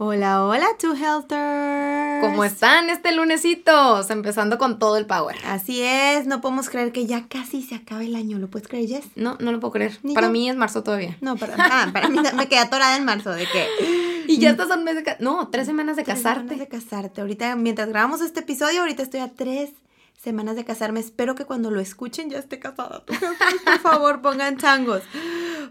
Hola, hola, Two Healthers. ¿Cómo están este lunesito? Empezando con todo el power. Así es, no podemos creer que ya casi se acaba el año. ¿Lo puedes creer, Jess? No, no lo puedo creer. para mí es marzo todavía. No, para, ah, para mí me quedé atorada en marzo de que. Y ya estás a un mes de No, tres semanas de tres casarte. Semanas de casarte. Ahorita, mientras grabamos este episodio, ahorita estoy a tres semanas de casarme. Espero que cuando lo escuchen ya esté casada. Por favor, pongan changos.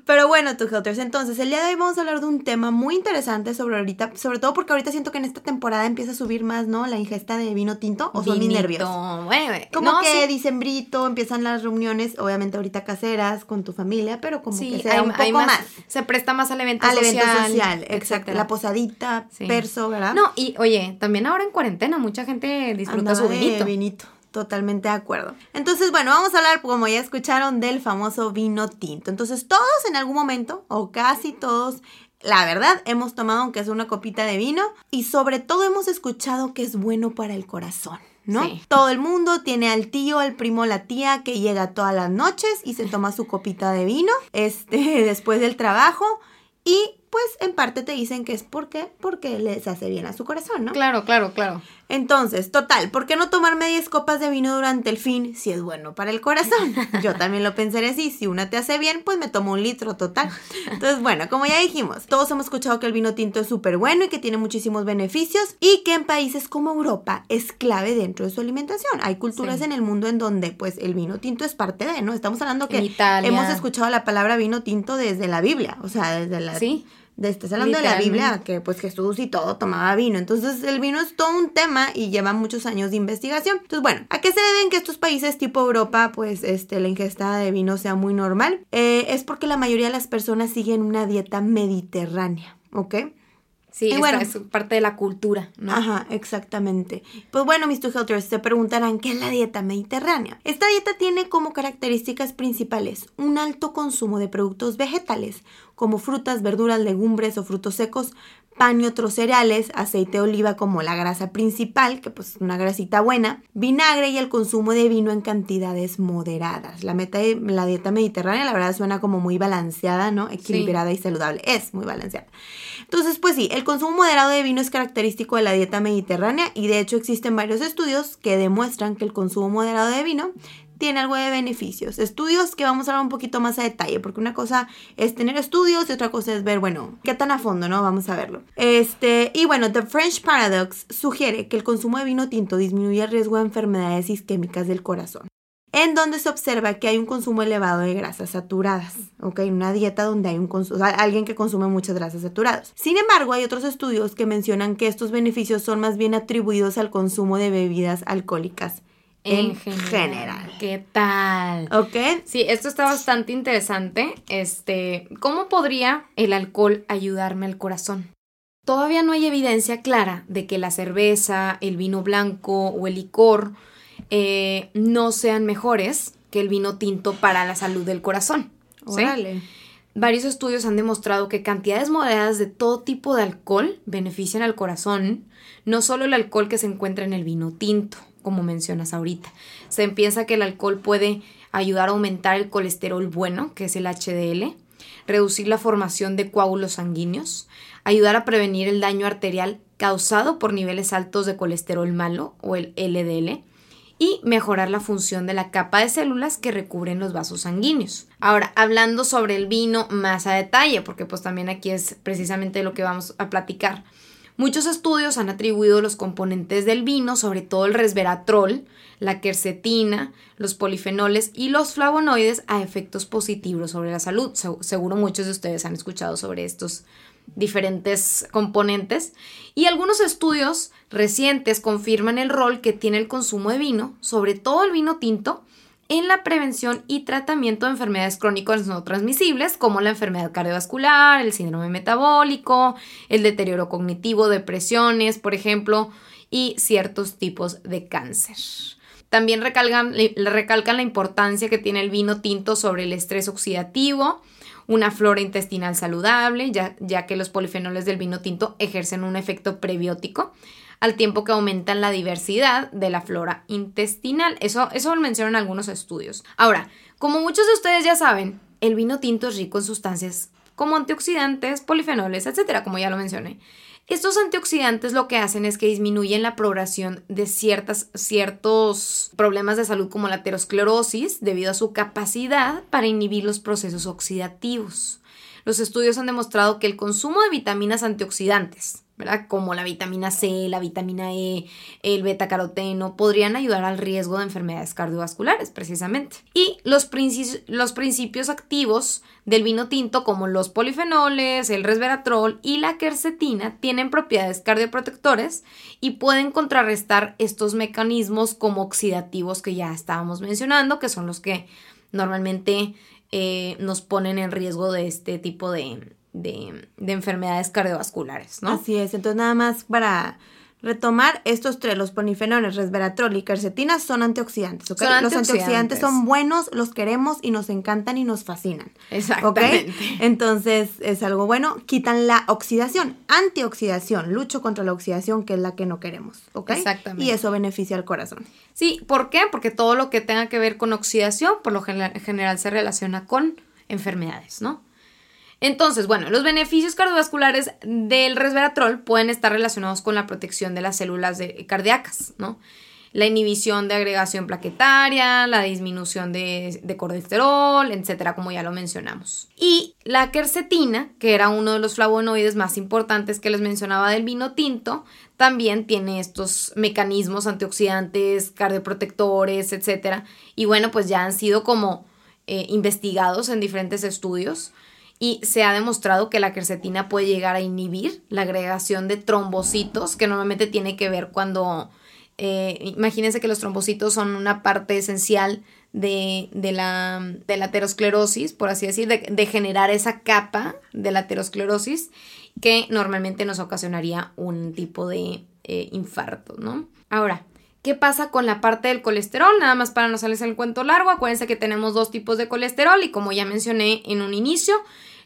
Pero bueno, tu Helters, entonces el día de hoy vamos a hablar de un tema muy interesante sobre ahorita, sobre todo porque ahorita siento que en esta temporada empieza a subir más, ¿no? La ingesta de vino tinto o son mis nervios. Bueno, como que sí. dicembrito, empiezan las reuniones, obviamente ahorita caseras con tu familia, pero como que se un poco más, Se presta más al evento social. Al evento social, exacto. La posadita, perso, ¿verdad? No, y oye, también ahora en cuarentena mucha gente disfruta su vinito. vinito. Totalmente de acuerdo. Entonces, bueno, vamos a hablar, como ya escucharon, del famoso vino tinto. Entonces, todos en algún momento, o casi todos, la verdad, hemos tomado aunque es una copita de vino y sobre todo hemos escuchado que es bueno para el corazón. ¿no? Todo el mundo tiene al tío, al primo, la tía que llega todas las noches y se toma su copita de vino, este, después del trabajo y pues en parte te dicen que es porque, porque les hace bien a su corazón, ¿no? Claro, claro, claro. Entonces, total, ¿por qué no tomar 10 copas de vino durante el fin si es bueno para el corazón? Yo también lo pensaré así, si una te hace bien, pues me tomo un litro total. Entonces, bueno, como ya dijimos, todos hemos escuchado que el vino tinto es súper bueno y que tiene muchísimos beneficios y que en países como Europa es clave dentro de su alimentación. Hay culturas en el mundo en donde pues el vino tinto es parte de, ¿no? Estamos hablando que hemos escuchado la palabra vino tinto desde la Biblia, o sea, desde la... Sí de, estás hablando de la Biblia, que pues Jesús y todo tomaba vino. Entonces el vino es todo un tema y lleva muchos años de investigación. Entonces, bueno, ¿a qué se deben que estos países tipo Europa, pues este, la ingesta de vino sea muy normal? Eh, es porque la mayoría de las personas siguen una dieta mediterránea, ¿ok? Sí, bueno, es parte de la cultura, ¿no? Ajá, exactamente. Pues bueno, mis two helters se preguntarán qué es la dieta mediterránea. Esta dieta tiene como características principales un alto consumo de productos vegetales, como frutas, verduras, legumbres o frutos secos, pan y otros cereales, aceite de oliva como la grasa principal, que pues es una grasita buena, vinagre y el consumo de vino en cantidades moderadas. La, meta de, la dieta mediterránea la verdad suena como muy balanceada, ¿no? Equilibrada y saludable. Es muy balanceada. Entonces, pues sí, el consumo moderado de vino es característico de la dieta mediterránea y de hecho existen varios estudios que demuestran que el consumo moderado de vino tiene algo de beneficios. Estudios que vamos a hablar un poquito más a detalle, porque una cosa es tener estudios y otra cosa es ver, bueno, qué tan a fondo, ¿no? Vamos a verlo. Este, y bueno, The French Paradox sugiere que el consumo de vino tinto disminuye el riesgo de enfermedades isquémicas del corazón en donde se observa que hay un consumo elevado de grasas saturadas, ¿ok? Una dieta donde hay un alguien que consume muchas grasas saturadas. Sin embargo, hay otros estudios que mencionan que estos beneficios son más bien atribuidos al consumo de bebidas alcohólicas en, general. ¿Qué tal? ¿Ok? Sí, esto está bastante interesante. Este, ¿cómo podría el alcohol ayudarme al corazón? Todavía no hay evidencia clara de que la cerveza, el vino blanco o el licor eh, no sean mejores que el vino tinto para la salud del corazón. Varios estudios han demostrado que cantidades moderadas de todo tipo de alcohol benefician al corazón, no solo el alcohol que se encuentra en el vino tinto como mencionas ahorita. Se piensa que el alcohol puede ayudar a aumentar el colesterol bueno, que es el HDL, reducir la formación de coágulos sanguíneos, ayudar a prevenir el daño arterial causado por niveles altos de colesterol malo o el LDL y mejorar la función de la capa de células que recubren los vasos sanguíneos. Ahora, hablando sobre el vino más a detalle, porque pues también aquí es precisamente lo que vamos a platicar Muchos estudios han atribuido los componentes del vino, sobre todo el resveratrol, la quercetina, los polifenoles y los flavonoides a efectos positivos sobre la salud. seguro muchos de ustedes han escuchado sobre estos diferentes componentes y algunos estudios recientes confirman el rol que tiene el consumo de vino, sobre todo el vino tinto, en la prevención y tratamiento de enfermedades crónicas no transmisibles como la enfermedad cardiovascular, el síndrome metabólico, el deterioro cognitivo, depresiones, por ejemplo, y ciertos tipos de cáncer. También recalcan, recalcan la importancia que tiene el vino tinto sobre el estrés oxidativo, una flora intestinal saludable, ya, ya que los polifenoles del vino tinto ejercen un efecto prebiótico al tiempo que aumentan la diversidad de la flora intestinal. Eso, eso lo mencionan algunos estudios. Ahora, como muchos de ustedes ya saben, el vino tinto es rico en sustancias como antioxidantes, polifenoles, etcétera, como ya lo mencioné. Estos antioxidantes lo que hacen es que disminuyen la progresión de ciertas, ciertos problemas de salud como la aterosclerosis debido a su capacidad para inhibir los procesos oxidativos. Los estudios han demostrado que el consumo de vitaminas antioxidantes, Como la vitamina C, la vitamina E, el beta caroteno, podrían ayudar al riesgo de enfermedades cardiovasculares, precisamente. Y los, los principios activos del vino tinto, como los polifenoles, el resveratrol y la quercetina, tienen propiedades cardioprotectores y pueden contrarrestar estos mecanismos como oxidativos que ya estábamos mencionando, que son los que normalmente eh, nos ponen en riesgo de este tipo de, de, enfermedades cardiovasculares, ¿no? Así es, entonces nada más para retomar, estos tres, los polifenoles, resveratrol y quercetina, son antioxidantes, ¿ok? Los antioxidantes son buenos, los queremos y nos encantan y nos fascinan. Exactamente. Entonces, es algo bueno. Quitan la oxidación, antioxidación, lucho contra la oxidación, que es la que no queremos, ¿ok? Exactamente. Y eso beneficia al corazón. Sí, ¿por qué? Porque todo lo que tenga que ver con oxidación, por lo general se relaciona con enfermedades, ¿no? Entonces, bueno, los beneficios cardiovasculares del resveratrol pueden estar relacionados con la protección de las células cardíacas, ¿no? La inhibición de agregación plaquetaria, la disminución de, de colesterol, etcétera, como ya lo mencionamos. Y la quercetina, que era uno de los flavonoides más importantes que les mencionaba del vino tinto, también tiene estos mecanismos antioxidantes, cardioprotectores, etcétera. Y bueno, pues ya han sido como eh, investigados en diferentes estudios y se ha demostrado que la quercetina puede llegar a inhibir la agregación de trombocitos, que normalmente tiene que ver cuando, eh, imagínense que los trombocitos son una parte esencial de, la, de la aterosclerosis, por así decir, de, generar esa capa de la aterosclerosis que normalmente nos ocasionaría un tipo de eh, infarto, ¿no? Ahora, ¿Qué pasa con la parte del colesterol? Nada más para no salirse el cuento largo, acuérdense que tenemos dos tipos de colesterol y como ya mencioné en un inicio,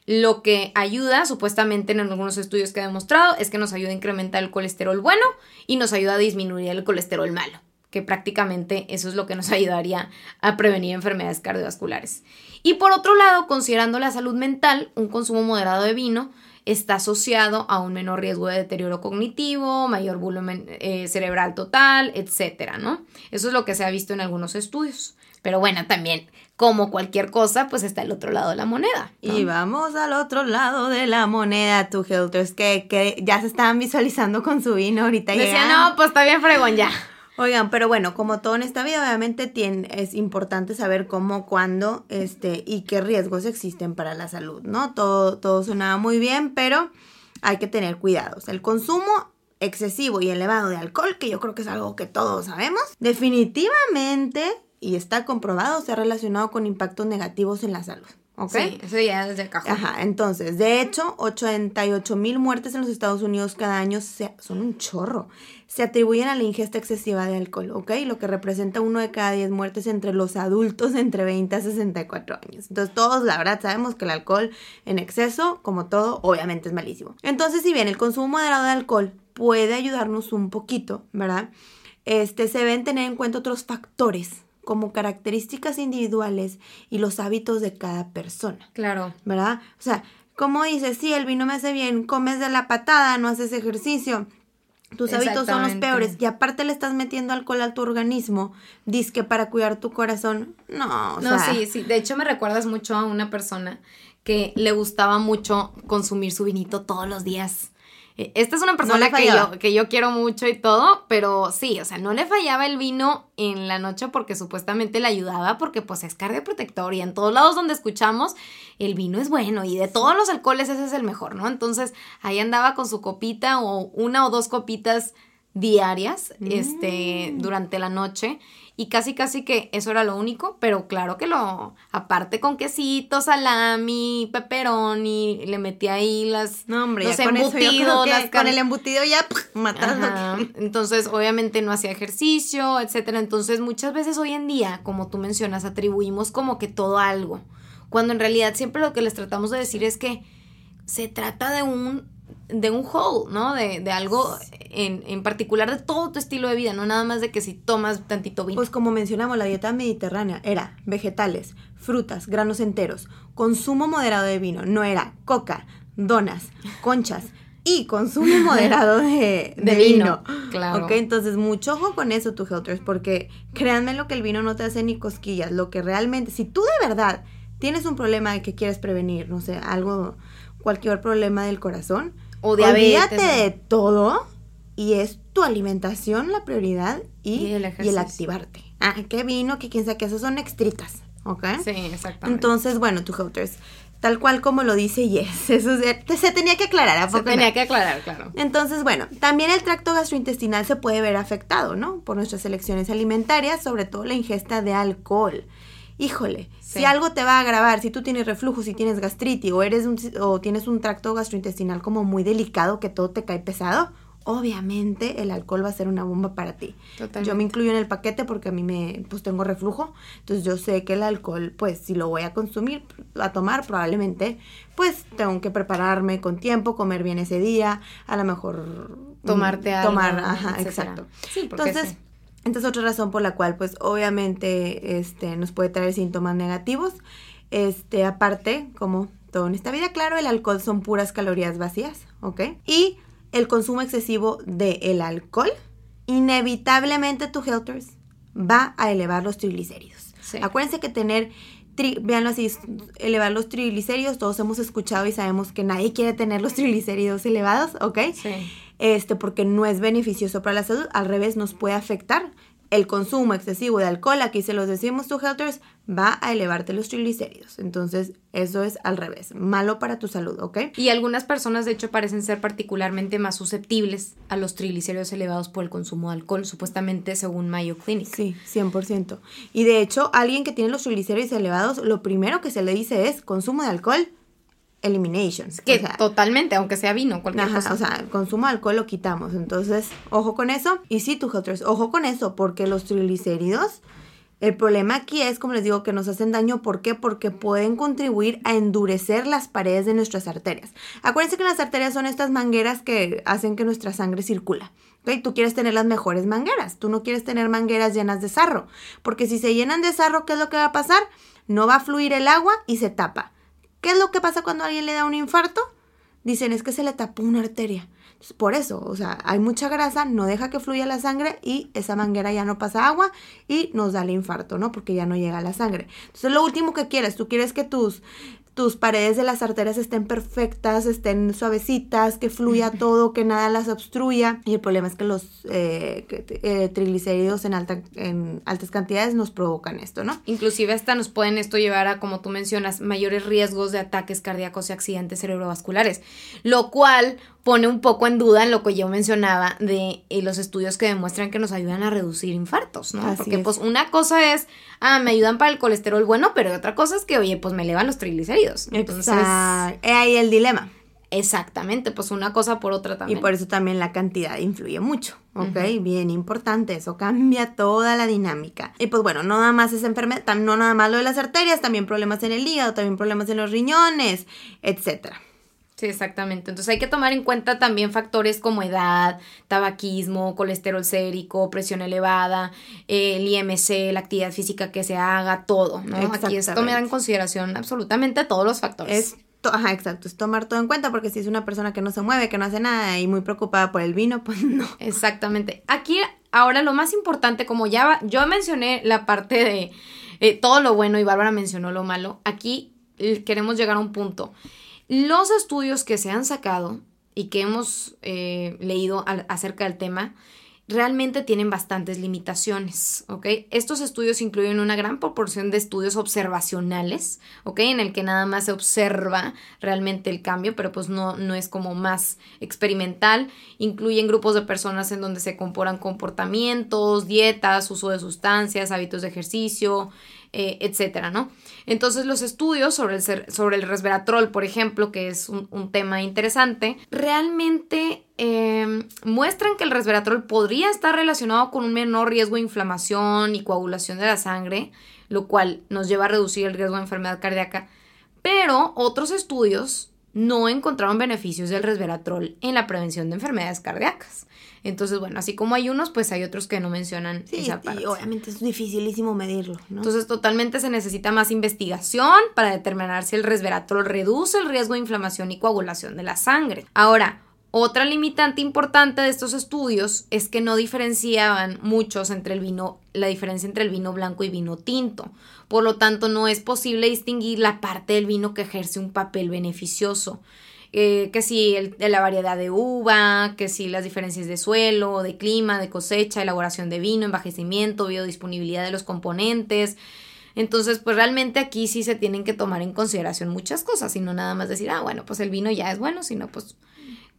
lo que ayuda, supuestamente en algunos estudios que he demostrado, es que nos ayuda a incrementar el colesterol bueno y nos ayuda a disminuir el colesterol malo, que prácticamente eso es lo que nos ayudaría a prevenir enfermedades cardiovasculares. Y por otro lado, considerando la salud mental, un consumo moderado de vino está asociado a un menor riesgo de deterioro cognitivo, mayor volumen eh, cerebral total, etcétera, ¿no? Eso es lo que se ha visto en algunos estudios. Pero bueno, también, como cualquier cosa, pues está el otro lado de la moneda. Y vamos al otro lado de la moneda, tu Helters, que, que ya se estaban visualizando con su vino ahorita. Decía, no, pues está bien fregón ya. Oigan, pero bueno, como todo en esta vida, obviamente es importante saber cómo, cuándo, este, y qué riesgos existen para la salud, ¿no? Todo, todo suena muy bien, pero hay que tener cuidados. El consumo excesivo y elevado de alcohol, que yo creo que es algo que todos sabemos, definitivamente, y está comprobado, se ha relacionado con impactos negativos en la salud. ¿Ok? Sí, eso ya es de cajón. Ajá, entonces, de hecho, 88 mil muertes en los Estados Unidos cada año son un chorro. Se atribuyen a la ingesta excesiva de alcohol, ¿ok? Lo que representa uno de cada 10 muertes entre los adultos entre 20 a 64 años. Entonces, todos, la verdad, sabemos que el alcohol en exceso, como todo, obviamente es malísimo. Entonces, si bien el consumo moderado de alcohol puede ayudarnos un poquito, ¿verdad? Este, se deben tener en cuenta otros factores como características individuales y los hábitos de cada persona. Claro. ¿Verdad? O sea, como dices, sí, el vino me hace bien, comes de la patada, no haces ejercicio, tus hábitos son los peores y aparte le estás metiendo alcohol a tu organismo, que para cuidar tu corazón. No, o no, sí, sí. De hecho, me recuerdas mucho a una persona que le gustaba mucho consumir su vinito todos los días esta es una persona que, yo, que yo quiero mucho y todo, pero sí, o sea, no le fallaba el vino en la noche porque supuestamente le ayudaba, porque pues es cardioprotector y en todos lados donde escuchamos, el vino es bueno y de todos los alcoholes ese es el mejor, ¿no? Entonces ahí andaba con su copita o una o dos copitas diarias, este, mm. durante la noche y casi casi que eso era lo único, pero claro que lo, aparte con quesito, salami, pepperoni, le metí ahí las, no, hombre, los embutidos, con, el embutido ya matando. Entonces, obviamente no hacía ejercicio, etcétera. Entonces, muchas veces hoy en día, como tú mencionas, atribuimos como que todo algo, cuando en realidad siempre lo que les tratamos de decir es que se trata de un de un whole, ¿no? De, de algo en, en, particular de todo tu estilo de vida, no nada más de que si tomas tantito vino. Pues como mencionamos, la dieta mediterránea era vegetales, frutas, granos enteros, consumo moderado de vino, no era coca, donas, conchas y consumo moderado de, de, vino. Claro. Ok, entonces mucho ojo con eso, tu Helters, porque créanme lo que el vino no te hace ni cosquillas, lo que realmente, si tú de verdad tienes un problema de que quieres prevenir, no sé, algo, cualquier problema del corazón, o diabetes. Olvídate de todo y es tu alimentación la prioridad y, el, activarte. Ah, qué vino, que quién sabe que esos son extritas, ¿ok? Sí, exactamente. Entonces, bueno, tu Houters, tal cual como lo dice Yes, eso se, tenía que aclarar, ¿a Se tenía que aclarar, claro. Entonces, bueno, también el tracto gastrointestinal se puede ver afectado, ¿no? Por nuestras elecciones alimentarias, sobre todo la ingesta de alcohol híjole, si algo te va a agravar, si tú tienes reflujo, si tienes gastritis o eres un, o tienes un tracto gastrointestinal como muy delicado que todo te cae pesado, obviamente el alcohol va a ser una bomba para ti. Yo me incluyo en el paquete porque a mí me pues tengo reflujo, entonces yo sé que el alcohol pues si lo voy a consumir, a tomar probablemente pues tengo que prepararme con tiempo, comer bien ese día, a lo mejor tomarte algo, tomar, ajá, exacto. Sí, Entonces, esta es otra razón por la cual, pues, obviamente, este, nos puede traer síntomas negativos. Este, aparte, como todo en esta vida, claro, el alcohol son puras calorías vacías, ¿ok? Y el consumo excesivo del el alcohol, inevitablemente tu Helters va a elevar los triglicéridos. Acuérdense que tener, veanlo así, elevar los triglicéridos, todos hemos escuchado y sabemos que nadie quiere tener los triglicéridos elevados, ¿ok? Sí este, porque no es beneficioso para la salud, al revés nos puede afectar. El consumo excesivo de alcohol, aquí se los decimos to Helters, va a elevarte los triglicéridos. Entonces, eso es al revés, malo para tu salud, ¿ok? Y algunas personas, de hecho, parecen ser particularmente más susceptibles a los triglicéridos elevados por el consumo de alcohol, supuestamente según Mayo Clinic. Sí, 100%. Y de hecho, alguien que tiene los triglicéridos elevados, lo primero que se le dice es consumo de alcohol eliminations. Que totalmente, aunque sea vino, cualquier cosa. O sea, consumo de alcohol lo quitamos. Entonces, ojo con eso. Y sí, tú, ojo con eso, porque los triglicéridos, el problema aquí es, como les digo, que nos hacen daño. ¿Por qué? Porque pueden contribuir a endurecer las paredes de nuestras arterias. Acuérdense que las arterias son estas mangueras que hacen que nuestra sangre circula. ¿Okay? Tú quieres tener las mejores mangueras. Tú no quieres tener mangueras llenas de sarro. Porque si se llenan de sarro, ¿qué es lo que va a pasar? No va a fluir el agua y se tapa. ¿Qué es lo que pasa cuando alguien le da un infarto? Dicen es que se le tapó una arteria. por eso, o sea, hay mucha grasa, no deja que fluya la sangre y esa manguera ya no pasa agua y nos da el infarto, ¿no? Porque ya no llega la sangre. Entonces, lo último que quieres, tú quieres que tus tus paredes de las arterias estén perfectas, estén suavecitas, que fluya todo, que nada las obstruya. Y el problema es que los eh, eh, triglicéridos en, alta, en altas cantidades nos provocan esto, ¿no? Inclusive hasta nos pueden esto llevar a, como tú mencionas, mayores riesgos de ataques cardíacos y accidentes cerebrovasculares, lo cual pone un poco en duda en lo que yo mencionaba de eh, los estudios que demuestran que nos ayudan a reducir infartos, ¿no? Porque pues una cosa es, ah, me ayudan para el colesterol bueno, pero otra cosa es que, oye, pues me elevan los triglicéridos. Entonces, ahí el dilema. Exactamente, pues una cosa por otra también. Y por eso también la cantidad influye mucho, ¿ok? Bien importante, eso cambia toda la dinámica. Y pues bueno, no nada más es enfermedad, no nada más lo de las arterias, también problemas en el hígado, también problemas en los riñones, etcétera. Sí, exactamente. Entonces hay que tomar en cuenta también factores como edad, tabaquismo, colesterol sérico, presión elevada, el IMC, la actividad física que se haga, todo, ¿no? Aquí es tomar en consideración absolutamente todos los factores. Es Ajá, exacto, es tomar todo en cuenta porque si es una persona que no se mueve, que no hace nada y muy preocupada por el vino, pues no. Exactamente. Aquí ahora lo más importante, como ya yo mencioné la parte de eh, todo lo bueno y Bárbara mencionó lo malo, aquí queremos llegar a un punto. Los estudios que se han sacado y que hemos eh, leído acerca del tema, realmente tienen bastantes limitaciones, ¿ok? Estos estudios incluyen una gran proporción de estudios observacionales, ¿ok? En el que nada más se observa realmente el cambio, pero pues no, no es como más experimental. Incluyen grupos de personas en donde se comparan comportamientos, dietas, uso de sustancias, hábitos de ejercicio, eh, etcétera, ¿no? Entonces los estudios sobre el, sobre el resveratrol, por ejemplo, que es un, tema interesante, realmente em, muestran que el resveratrol podría estar relacionado con un menor riesgo de inflamación y coagulación de la sangre, lo cual nos lleva a reducir el riesgo de enfermedad cardíaca, pero otros estudios no encontraron beneficios del resveratrol en la prevención de enfermedades cardíacas. Entonces, bueno, así como hay unos, pues hay otros que no mencionan sí, esa parte. Y obviamente es dificilísimo medirlo, ¿no? Entonces, totalmente se necesita más investigación para determinar si el resveratrol reduce el riesgo de inflamación y coagulación de la sangre. Ahora, otra limitante importante de estos estudios es que no diferenciaban muchos entre el vino, la diferencia entre el vino blanco y vino tinto. Por lo tanto, no es posible distinguir la parte del vino que ejerce un papel beneficioso. Eh, que si el, la variedad de uva, que si las diferencias de suelo, de clima, de cosecha, elaboración de vino, envejecimiento, biodisponibilidad de los componentes. Entonces, pues realmente aquí sí se tienen que tomar en consideración muchas cosas, y no nada más decir, ah, bueno, pues el vino ya es bueno, sino pues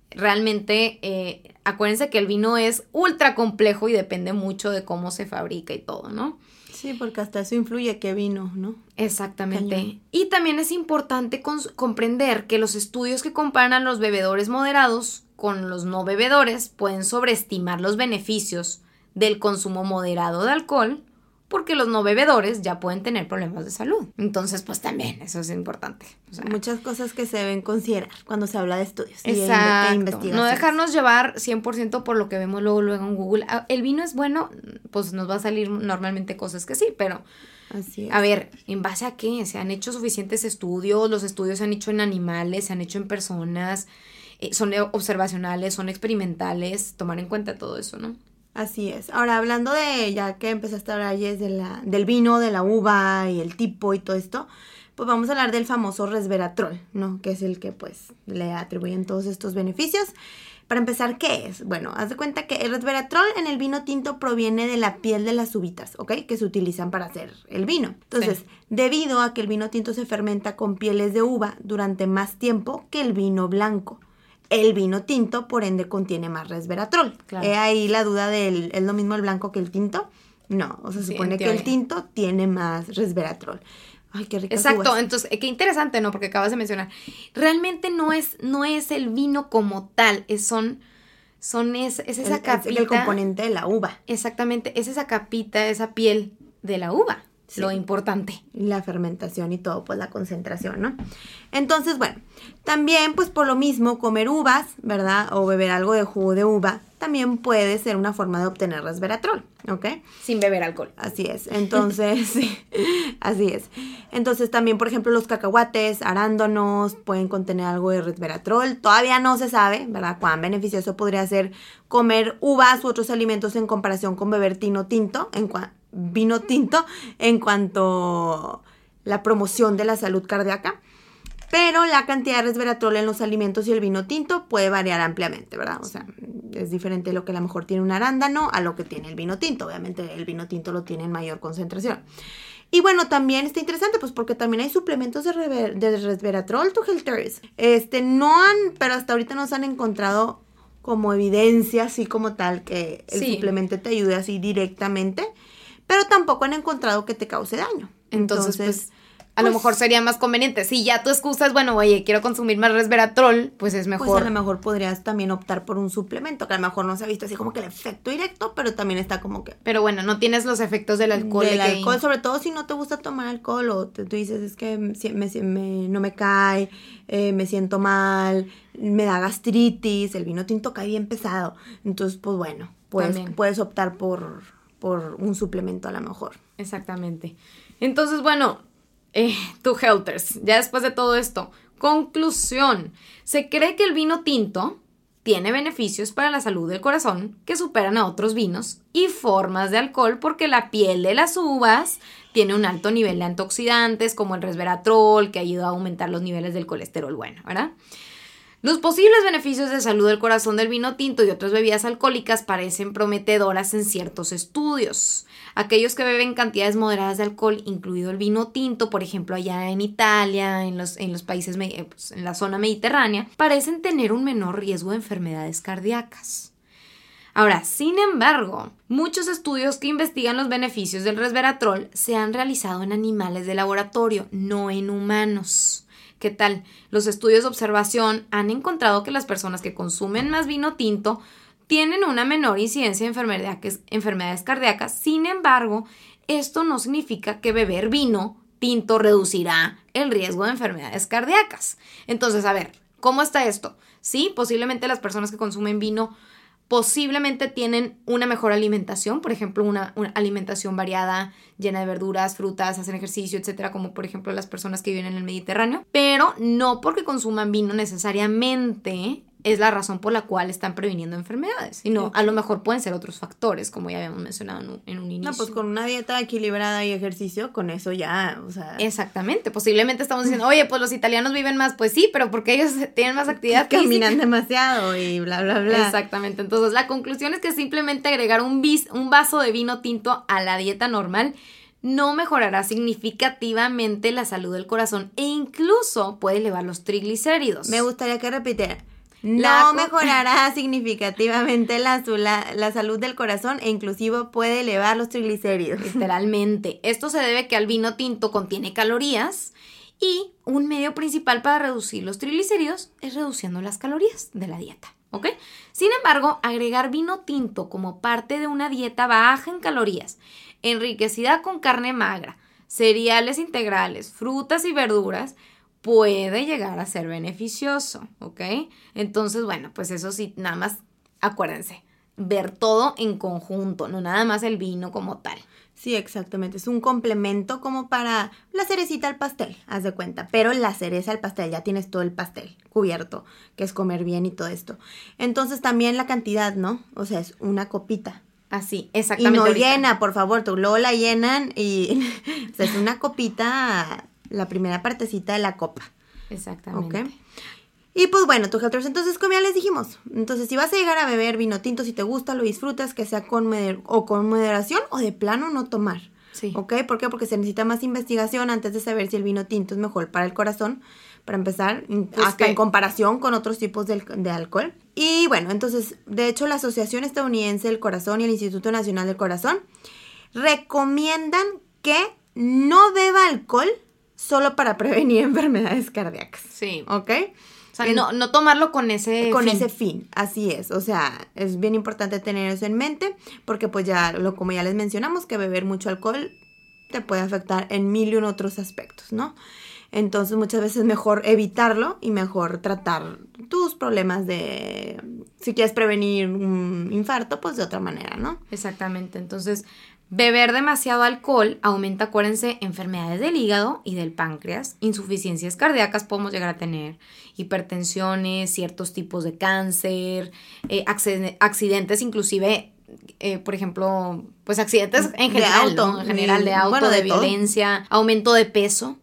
realmente eh, acuérdense que el vino es ultra complejo y depende mucho de cómo se fabrica y todo, ¿no? Sí, porque hasta eso influye qué vino, ¿no? Exactamente. Y también es importante comprender que los estudios que comparan a los bebedores moderados con los no bebedores pueden sobreestimar los beneficios del consumo moderado de alcohol porque los no bebedores ya pueden tener problemas de salud. Entonces, pues también eso es importante. Muchas cosas que se deben considerar cuando se habla de estudios e Exacto. no dejarnos llevar 100% por lo que vemos luego, luego en Google. Ah, el vino es bueno, pues nos va a salir normalmente cosas que sí, pero... Así A ver, ¿en base a qué? Se han hecho suficientes estudios, los estudios se han hecho en animales, se han hecho en personas, eh, son observacionales, son experimentales, tomar en cuenta todo eso, ¿no? Así es. Ahora, hablando de, ya que empezaste a hablar, Jess, de la, del vino, de la uva y el tipo y todo esto, pues vamos a hablar del famoso resveratrol, ¿no? Que es el que, pues, le atribuyen todos estos beneficios. Para empezar, ¿qué es? Bueno, haz de cuenta que el resveratrol en el vino tinto proviene de la piel de las uvitas, ¿ok? Que se utilizan para hacer el vino. Entonces, debido a que el vino tinto se fermenta con pieles de uva durante más tiempo que el vino blanco. El vino tinto, por ende, contiene más resveratrol. Claro. He ahí la duda del, ¿es lo mismo el blanco que el tinto? No, o sea, se supone que el tinto tiene más resveratrol. Ay, qué rico. Exacto, entonces, qué interesante, ¿no? Porque acabas de mencionar. Realmente no es, no es el vino como tal, es, son, son es, esa capita. Es el componente de la uva. Exactamente, es esa capita, esa piel de la uva lo importante. La fermentación y todo, pues la concentración, ¿no? Entonces, bueno, también pues por lo mismo comer uvas, ¿verdad? O beber algo de jugo de uva, también puede ser una forma de obtener resveratrol, ¿ok? Sin beber alcohol. Así es, entonces, sí, así es. Entonces también, por ejemplo, los cacahuates, arándanos pueden contener algo de resveratrol. Todavía no se sabe, ¿verdad? Cuán beneficioso podría ser comer uvas u otros alimentos en comparación con beber tino tinto, en vino tinto en cuanto la promoción de la salud cardíaca. Pero la cantidad de resveratrol en los alimentos y el vino tinto puede variar ampliamente, ¿verdad? O sea, es diferente lo que a lo mejor tiene un arándano a lo que tiene el vino tinto. Obviamente el vino tinto lo tiene en mayor concentración. Y bueno, también está interesante, pues porque también hay suplementos de, resveratrol to healthers. Este, no han, pero hasta ahorita no se han encontrado como evidencia así como tal que el suplemento te ayude así directamente pero tampoco han encontrado que te cause daño. Entonces, pues, a lo pues mejor sería más conveniente. Si ya tu excusa es, bueno, oye, quiero consumir más resveratrol, pues es mejor. Pues a lo mejor podrías también optar por un suplemento, que a lo mejor no se ha visto así como que el efecto directo, pero también está como que... Pero bueno, no tienes los efectos del alcohol. Del alcohol, sobre todo si no te gusta tomar alcohol o tú dices, es que me, no me cae, eh, me siento mal, me da gastritis, el vino tinto cae bien pesado. Entonces, pues bueno, pues, puedes optar por por un suplemento a lo mejor. Exactamente. Entonces, bueno, eh, tu Helters, ya después de todo esto, conclusión, se cree que el vino tinto tiene beneficios para la salud del corazón que superan a otros vinos y formas de alcohol porque la piel de las uvas tiene un alto nivel de antioxidantes como el resveratrol que ayuda a aumentar los niveles del colesterol bueno, ¿verdad? Los posibles beneficios de salud del corazón del vino tinto y otras bebidas alcohólicas parecen prometedoras en ciertos estudios. Aquellos que beben cantidades moderadas de alcohol, incluido el vino tinto, por ejemplo allá en Italia, en los, en los países, eh, pues, en la zona mediterránea, parecen tener un menor riesgo de enfermedades cardíacas. Ahora, sin embargo, muchos estudios que investigan los beneficios del resveratrol se han realizado en animales de laboratorio, no en humanos. ¿Qué tal? Los estudios de observación han encontrado que las personas que consumen más vino tinto tienen una menor incidencia de enfermedades, cardíacas. Sin embargo, esto no significa que beber vino tinto reducirá el riesgo de enfermedades cardíacas. Entonces, a ver, ¿cómo está esto? Sí, posiblemente las personas que consumen vino posiblemente tienen una mejor alimentación, por ejemplo, una, alimentación variada, llena de verduras, frutas, hacen ejercicio, etcétera, como por ejemplo las personas que viven en el Mediterráneo, pero no porque consuman vino necesariamente es la razón por la cual están previniendo enfermedades. Y no, a lo mejor pueden ser otros factores, como ya habíamos mencionado en un, inicio. No, pues con una dieta equilibrada y ejercicio, con eso ya, o sea. Exactamente. Posiblemente estamos diciendo, oye, pues los italianos viven más. Pues sí, pero porque ellos tienen más actividad Caminan demasiado y bla, bla, bla. Exactamente. Entonces, la conclusión es que simplemente agregar un, bis, un vaso de vino tinto a la dieta normal no mejorará significativamente la salud del corazón e incluso puede elevar los triglicéridos. Me gustaría que repitiera no mejorará significativamente la, la, salud del corazón e inclusive puede elevar los triglicéridos. Literalmente. Esto se debe que el vino tinto contiene calorías y un medio principal para reducir los triglicéridos es reduciendo las calorías de la dieta. ¿Ok? Sin embargo, agregar vino tinto como parte de una dieta baja en calorías, enriquecida con carne magra, cereales integrales, frutas y verduras, puede llegar a ser beneficioso, ¿ok? Entonces, bueno, pues eso sí, nada más acuérdense, ver todo en conjunto, no nada más el vino como tal. Sí, exactamente. Es un complemento como para la cerecita al pastel, haz de cuenta. Pero la cereza al pastel, ya tienes todo el pastel cubierto, que es comer bien y todo esto. Entonces también la cantidad, ¿no? O sea, es una copita. Así, exactamente. Y no llena, por favor, tú luego la llenan y o sea, es una copita la primera partecita de la copa. Exactamente. Y pues bueno, tu health entonces como ya les dijimos, entonces si vas a llegar a beber vino tinto, si te gusta, lo disfrutas, que sea con, o con moderación o de plano no tomar. Sí. ¿Ok? ¿Por qué? Porque se necesita más investigación antes de saber si el vino tinto es mejor para el corazón, para empezar, hasta en comparación con otros tipos de, de, alcohol. Y bueno, entonces, de hecho, la Asociación Estadounidense del Corazón y el Instituto Nacional del Corazón recomiendan que no beba alcohol solo para prevenir enfermedades cardíacas. Sí. ¿Ok? O sea, no, no, tomarlo con ese con ese fin, así es. O sea, es bien importante tener eso en mente porque pues ya, lo, como ya les mencionamos, que beber mucho alcohol te puede afectar en mil y un otros aspectos, ¿no? Entonces muchas veces es mejor evitarlo y mejor tratar tus problemas de, si quieres prevenir un infarto, pues de otra manera, ¿no? Exactamente. Entonces, Beber demasiado alcohol aumenta, acuérdense, enfermedades del hígado y del páncreas, insuficiencias cardíacas podemos llegar a tener, hipertensiones, ciertos tipos de cáncer, eh, accidentes inclusive, eh, por ejemplo, pues accidentes en general, de auto, en general de auto, de, violencia, aumento de peso.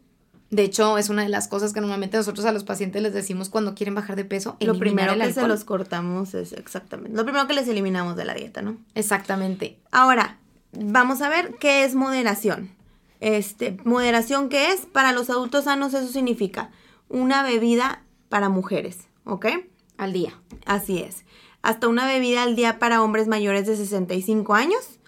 De hecho, es una de las cosas que normalmente nosotros a los pacientes les decimos cuando quieren bajar de peso. Lo primero que se los cortamos es exactamente. Lo primero que les eliminamos de la dieta, ¿no? Exactamente. Ahora, vamos a ver qué es moderación. Este, moderación qué es para los adultos sanos eso significa una bebida para mujeres, ¿ok? Al día. Así es. Hasta una bebida al día para hombres mayores de 65 años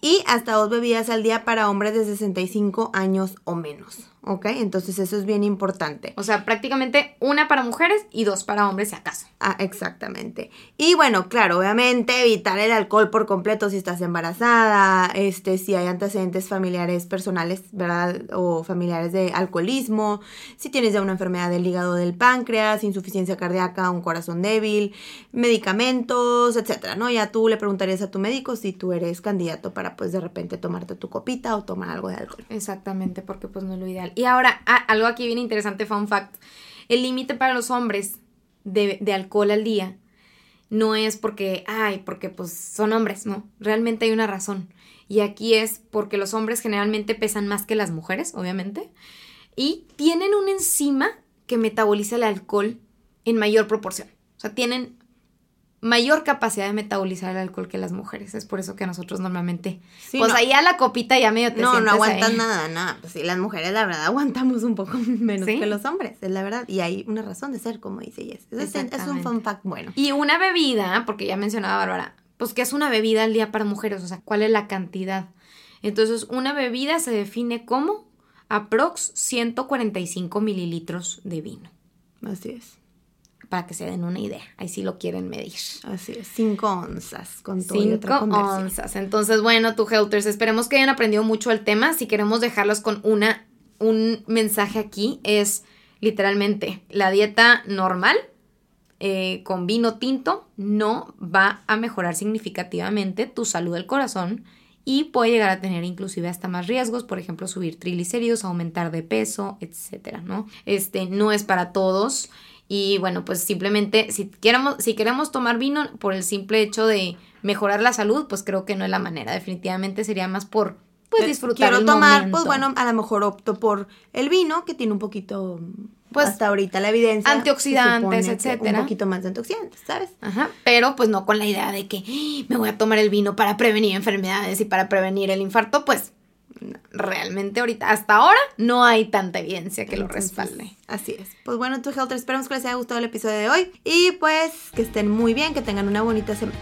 y hasta dos bebidas al día para hombres de 65 años o menos. ¿Ok? Entonces eso es bien importante. O sea, prácticamente una para mujeres y dos para hombres si acaso. Ah, exactamente. Y bueno, claro, obviamente evitar el alcohol por completo si estás embarazada, este, si hay antecedentes familiares personales, ¿verdad? O familiares de alcoholismo, si tienes ya una enfermedad del hígado del páncreas, insuficiencia cardíaca, un corazón débil, medicamentos, etcétera, ¿no? Ya tú le preguntarías a tu médico si tú eres candidato para pues de repente tomarte tu copita o tomar algo de alcohol. Exactamente, porque pues no es lo ideal. Y ahora, ah, algo aquí bien interesante, fun fact. El límite para los hombres de, de, alcohol al día no es porque, ay, porque pues son hombres, no. Realmente hay una razón. Y aquí es porque los hombres generalmente pesan más que las mujeres, obviamente. Y tienen una enzima que metaboliza el alcohol en mayor proporción. O sea, tienen mayor capacidad de metabolizar el alcohol que las mujeres. Es por eso que nosotros normalmente, pues ahí a la copita ya medio te No, no aguantan nada, nada. Pues sí, las mujeres la verdad aguantamos un poco menos que los hombres, es la verdad. Y hay una razón de ser, como dice Jess. Es, es, un fun fact bueno. Y una bebida, porque ya mencionaba Bárbara, pues que es una bebida al día para mujeres, o sea, ¿cuál es la cantidad? Entonces, una bebida se define como aprox 145 mililitros de vino. Así es para que se den una idea. Ahí sí lo quieren medir. Así es, 5 onzas con todo Cinco onzas. Entonces, bueno, tu Helters, esperemos que hayan aprendido mucho el tema. Si queremos dejarlos con una, un mensaje aquí, es literalmente la dieta normal eh, con vino tinto no va a mejorar significativamente tu salud del corazón y puede llegar a tener inclusive hasta más riesgos, por ejemplo, subir triglicéridos, aumentar de peso, etcétera, ¿no? Este no es para todos. Y bueno, pues simplemente si queremos, si queremos tomar vino por el simple hecho de mejorar la salud, pues creo que no es la manera. Definitivamente sería más por pues disfrutar. Quiero tomar, pues bueno, a lo mejor opto por el vino, que tiene un poquito, pues hasta ahorita la evidencia. Antioxidantes, etcétera. Un poquito más de antioxidantes, ¿sabes? Ajá. Pero pues no con la idea de que ¡Ah! me voy a tomar el vino para prevenir enfermedades y para prevenir el infarto, pues realmente ahorita, hasta ahora, no hay tanta evidencia que lo respalde. Así es. Pues bueno, tu Health, esperamos que les haya gustado el episodio de hoy y pues que estén muy bien, que tengan una bonita semana.